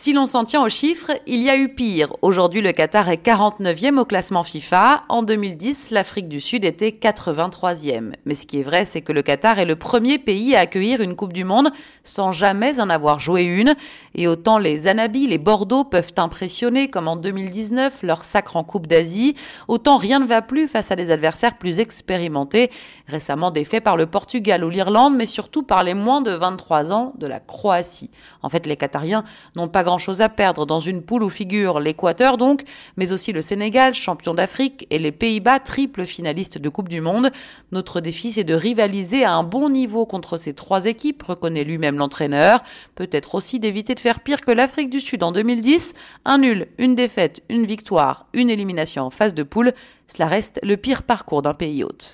Si l'on s'en tient aux chiffres, il y a eu pire. Aujourd'hui, le Qatar est 49e au classement FIFA. En 2010, l'Afrique du Sud était 83e. Mais ce qui est vrai, c'est que le Qatar est le premier pays à accueillir une Coupe du Monde sans jamais en avoir joué une. Et autant les Anabis, les Bordeaux peuvent impressionner, comme en 2019, leur sacre en Coupe d'Asie, autant rien ne va plus face à des adversaires plus expérimentés, récemment défaits par le Portugal ou l'Irlande, mais surtout par les moins de 23 ans de la Croatie. En fait, les Qatariens n'ont pas grand-chose à perdre dans une poule où figure l'Équateur donc, mais aussi le Sénégal, champion d'Afrique, et les Pays-Bas, triple finaliste de Coupe du Monde. Notre défi, c'est de rivaliser à un bon niveau contre ces trois équipes, reconnaît lui-même l'entraîneur. Peut-être aussi d'éviter de faire pire que l'Afrique du Sud en 2010. Un nul, une défaite, une victoire, une élimination en phase de poule. Cela reste le pire parcours d'un pays hôte.